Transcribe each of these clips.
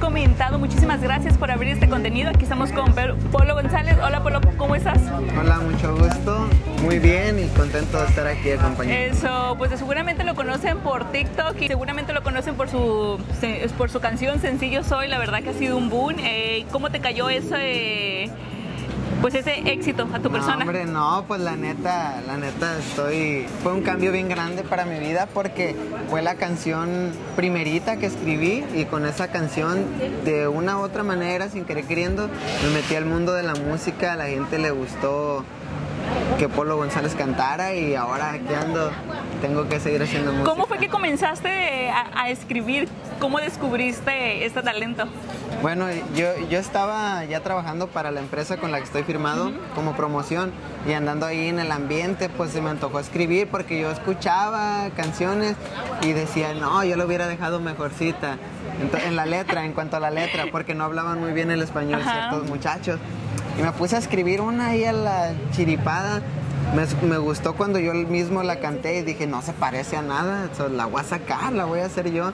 comentado. Muchísimas gracias por abrir este contenido. Aquí estamos con Polo González. Hola Polo, ¿cómo estás? Hola, mucho gusto. Muy bien y contento de estar aquí acompañado. Eso, pues seguramente lo conocen por TikTok y seguramente lo conocen por su, por su canción Sencillo Soy. La verdad que ha sido un boom. Eh, ¿Cómo te cayó ese pues ese éxito a tu persona? hombre, no, pues la neta, la neta estoy, fue un cambio bien grande para mi vida porque fue la canción primerita que escribí y con esa canción de una u otra manera, sin querer queriendo, me metí al mundo de la música, a la gente le gustó que Polo González cantara y ahora aquí ando, tengo que seguir haciendo música. ¿Cómo fue que comenzaste a, escribir? ¿Cómo descubriste este talento? Bueno, yo, yo estaba ya trabajando para la empresa con la que estoy firmado como promoción y andando ahí en el ambiente, pues se me antojó escribir porque yo escuchaba canciones y decía, no, yo lo hubiera dejado mejorcita en la letra, en cuanto a la letra, porque no hablaban muy bien el español ciertos muchachos. Y me puse a escribir una ahí a la chiripada. Me, gustó cuando yo mismo la canté y dije, no se parece a nada, la voy a sacar, la voy a hacer yo.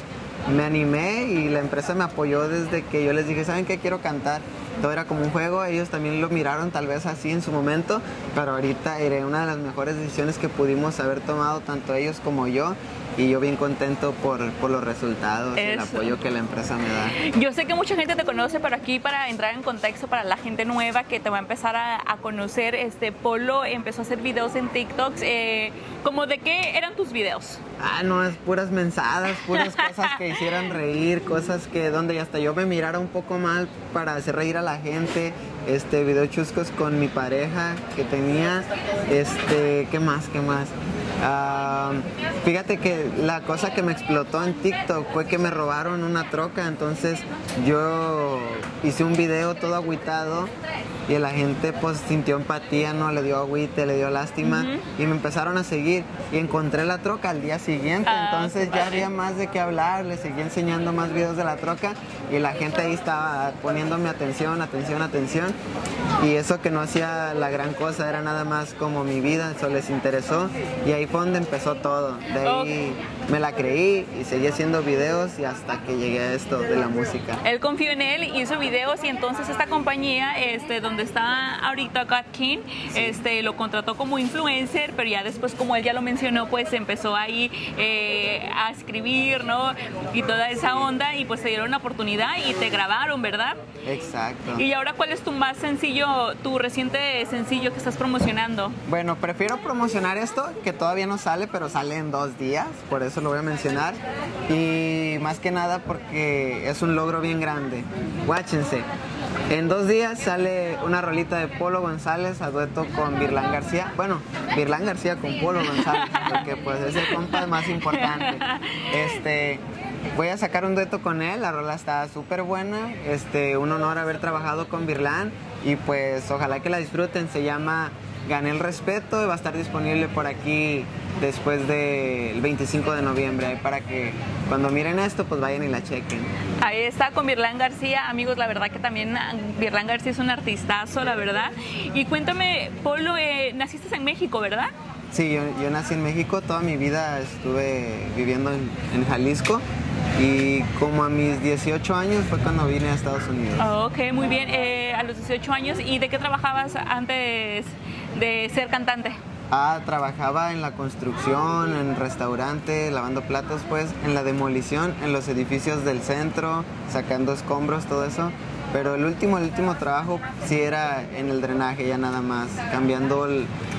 Me animé y la empresa me apoyó desde que yo les dije, ¿saben qué? Quiero cantar. Todo era como un juego, ellos también lo miraron tal vez así en su momento, pero ahorita era una de las mejores decisiones que pudimos haber tomado tanto ellos como yo y yo bien contento por, los resultados, y el apoyo que la empresa me da. Yo sé que mucha gente te conoce, pero aquí para entrar en contexto para la gente nueva que te va a empezar a, conocer, este Polo empezó a hacer videos en TikTok. Eh, ¿Cómo de qué eran tus videos? Ah, no, es puras mensadas, puras cosas que hicieran reír, cosas que donde hasta yo me mirara un poco mal para hacer reír a la gente, este, video chuscos con mi pareja que tenía, este, ¿qué más, qué más? Ah, fíjate que la cosa que me explotó en TikTok fue que me robaron una troca, entonces yo hice un video todo agüitado y la gente pues sintió empatía, no le dio agüite, le dio lástima. Y me empezaron a seguir. Y encontré la troca al día siguiente, ah, entonces ya había más de qué hablar, le seguí enseñando más videos de la troca. Y la gente ahí estaba poniéndome atención, atención, atención. Y eso que no hacía la gran cosa, era nada más como mi vida, eso les interesó. Y ahí fue donde empezó todo, de ahí me la creí y seguí haciendo videos y hasta que llegué a esto de la música. Él confió en él, hizo videos y entonces esta compañía, este, donde está ahorita God King, este, lo contrató como influencer, pero ya después, como él ya lo mencionó, pues empezó ahí eh, a escribir, ¿no? Y toda esa onda y pues se dieron la oportunidad y te grabaron, ¿verdad? Exacto. Y ahora, ¿cuál es tu más sencillo, tu reciente sencillo que estás promocionando? Bueno, prefiero promocionar esto, que todavía no sale, pero sale en dos días, por eso lo voy a mencionar. Y más que nada porque es un logro bien grande. Guáchense. En dos días sale una rolita de Polo González a dueto con Virlán García. Bueno, Virlán García con Polo González, porque pues es el compa más importante. Este, voy a sacar un dueto con él, la rola está súper buena. Este, un honor haber trabajado con Virlán y pues ojalá que la disfruten. Se llama gané el respeto y va a estar disponible por aquí después del 25 de noviembre, para que cuando miren esto, pues vayan y la chequen. Ahí está con Virlán García, amigos, la verdad que también ah, Virlán García es un artistazo, la verdad. Y cuéntame, Polo, eh, naciste en México, ¿verdad? Sí, yo, nací en México, toda mi vida estuve viviendo en, Jalisco y como a mis 18 años fue cuando vine a Estados Unidos. ok, muy bien. Eh, a los 18 años, ¿y de qué trabajabas antes de ser cantante? Ah, trabajaba en la construcción, en restaurante, lavando platos, pues, en la demolición, en los edificios del centro, sacando escombros, todo eso. Pero el último, el último trabajo sí era en el drenaje ya nada más, cambiando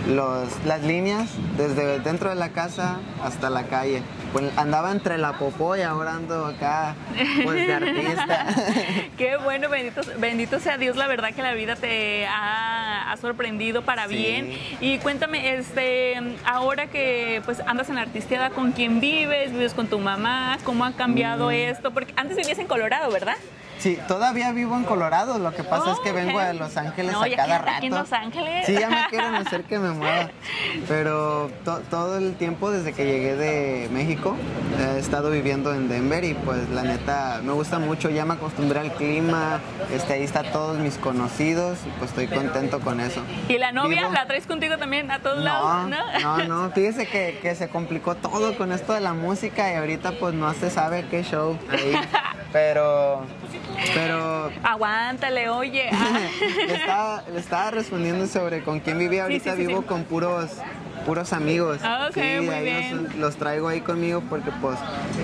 los, las líneas desde dentro de la casa hasta la calle. Pues andaba entre la popó y ahora ando acá pues de artista. Qué bueno, bendito, bendito sea Dios, la verdad que la vida te ha, sorprendido para bien. Y cuéntame, este, ahora que pues andas en la artisteada, ¿con quién vives? ¿Vives con tu mamá? ¿Cómo ha cambiado mm. esto? Porque antes vivías en Colorado, ¿verdad? Sí, todavía vivo en Colorado. Lo que pasa es que vengo a Los Ángeles a cada rato. Aquí en Los Ángeles. Sí, ya me quieren hacer que me mueva. Pero todo el tiempo desde que llegué de México. He estado viviendo en Denver y pues la neta me gusta mucho, ya me acostumbré al clima, este, ahí está todos mis conocidos y pues estoy contento con eso. ¿Y la novia Vivo- la traes contigo también a todos No, lados? no, no, fíjese que, que se complicó todo con esto de la música y ahorita pues no se sabe qué show ahí, pero, pero Aguántale, oye. Ah. le, estaba, le estaba respondiendo sobre con quién vivía. Ahorita sí, sí, vivo sí. con puros puros amigos. Ah, ok, sí, muy ahí bien. Los, los traigo ahí conmigo porque pues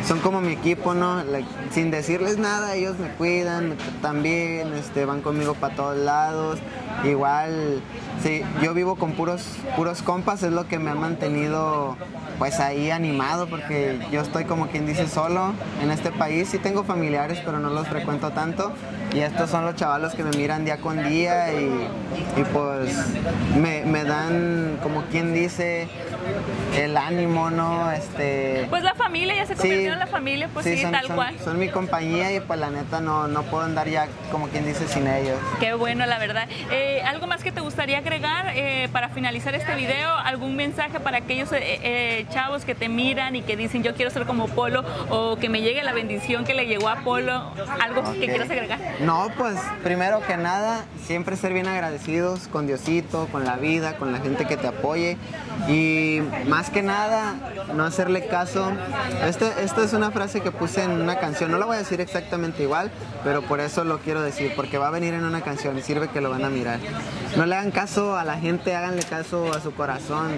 son como mi equipo, ¿no? Like, sin decirles nada, ellos me cuidan, me tratan bien, este, van conmigo para todos lados. Igual, sí, yo vivo con puros, puros compas, es lo que me ha mantenido pues ahí animado porque yo estoy como quien dice solo en este país. Sí tengo familiares, pero no los frecuento tanto. Y estos son los chavalos que me miran día con día y, pues me dan, como quien dice, el ánimo, ¿no? Este, Pues la familia ya se convirtió en la familia, pues sí, son, tal son- cual. son mi compañía y pues la neta no, no puedo andar ya como quien dice sin ellos. Qué bueno, la verdad. Eh, ¿Algo más que te gustaría agregar eh, para finalizar este video? ¿Algún mensaje para aquellos eh, chavos que te miran y que dicen yo quiero ser como Polo o que me llegue la bendición que le llegó a Polo? ¿Algo que quieras agregar? No, pues primero que nada, siempre ser bien agradecidos con Diosito, con la vida, con la gente que te apoye y más que nada no hacerle caso. Este, esta es una frase que puse en una canción, no la voy a decir exactamente igual, pero por eso lo quiero decir, porque va a venir en una canción y sirve que lo van a mirar. No le hagan caso a la gente, háganle caso a su corazón.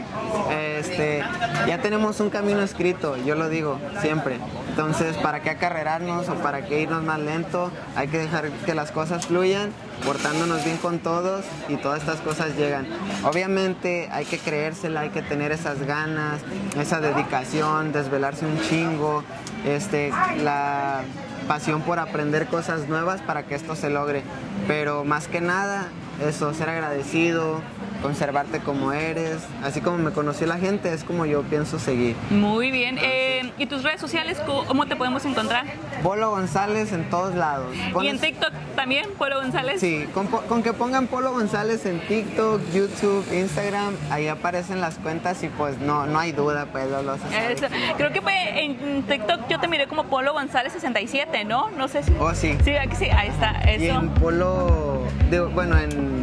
Este, ya tenemos un camino escrito, yo lo digo siempre. Entonces, ¿para qué acarrerarnos o para qué irnos más lento? Hay que dejar que las cosas fluyan, portándonos bien con todos y todas estas cosas llegan. Obviamente hay que creérsela, hay que tener esas ganas, esa dedicación, desvelarse un chingo, este, la pasión por aprender cosas nuevas para que esto se logre. Pero más que nada, eso, ser agradecido, conservarte como eres, así como me conoció la gente, es como yo pienso seguir. Muy bien. Eh, ¿Y tus redes sociales cómo te podemos encontrar? Polo González en todos lados. ¿Y en TikTok también, Polo González? Sí, con, que pongan Polo González en TikTok, YouTube, Instagram, ahí aparecen las cuentas y pues no, no hay duda, pues lo, lo Eso. Creo que en TikTok yo te miré como Polo González 67, ¿no? No sé si. Oh, sí. Sí, aquí sí, ahí está, Y eso. en Polo, digo, bueno, en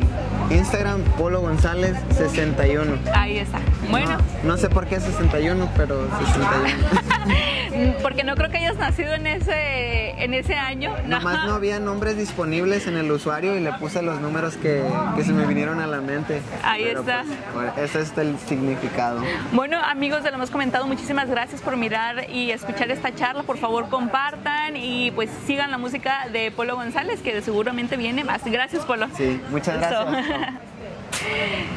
Instagram, Polo González 61. Ahí está. Bueno, No, no sé por qué 61, pero 61. porque no creo que hayas nacido en ese en ese año. Nomás no había nombres disponibles en el usuario y le puse los números que, que se me vinieron a la mente. Ahí Pero, está. pues, ese es el significado. Bueno, amigos de lo hemos comentado, muchísimas gracias por mirar y escuchar esta charla. Por favor, compartan y pues sigan la música de Polo González, que seguramente viene más. Gracias, Polo. Sí, muchas gracias. いいね。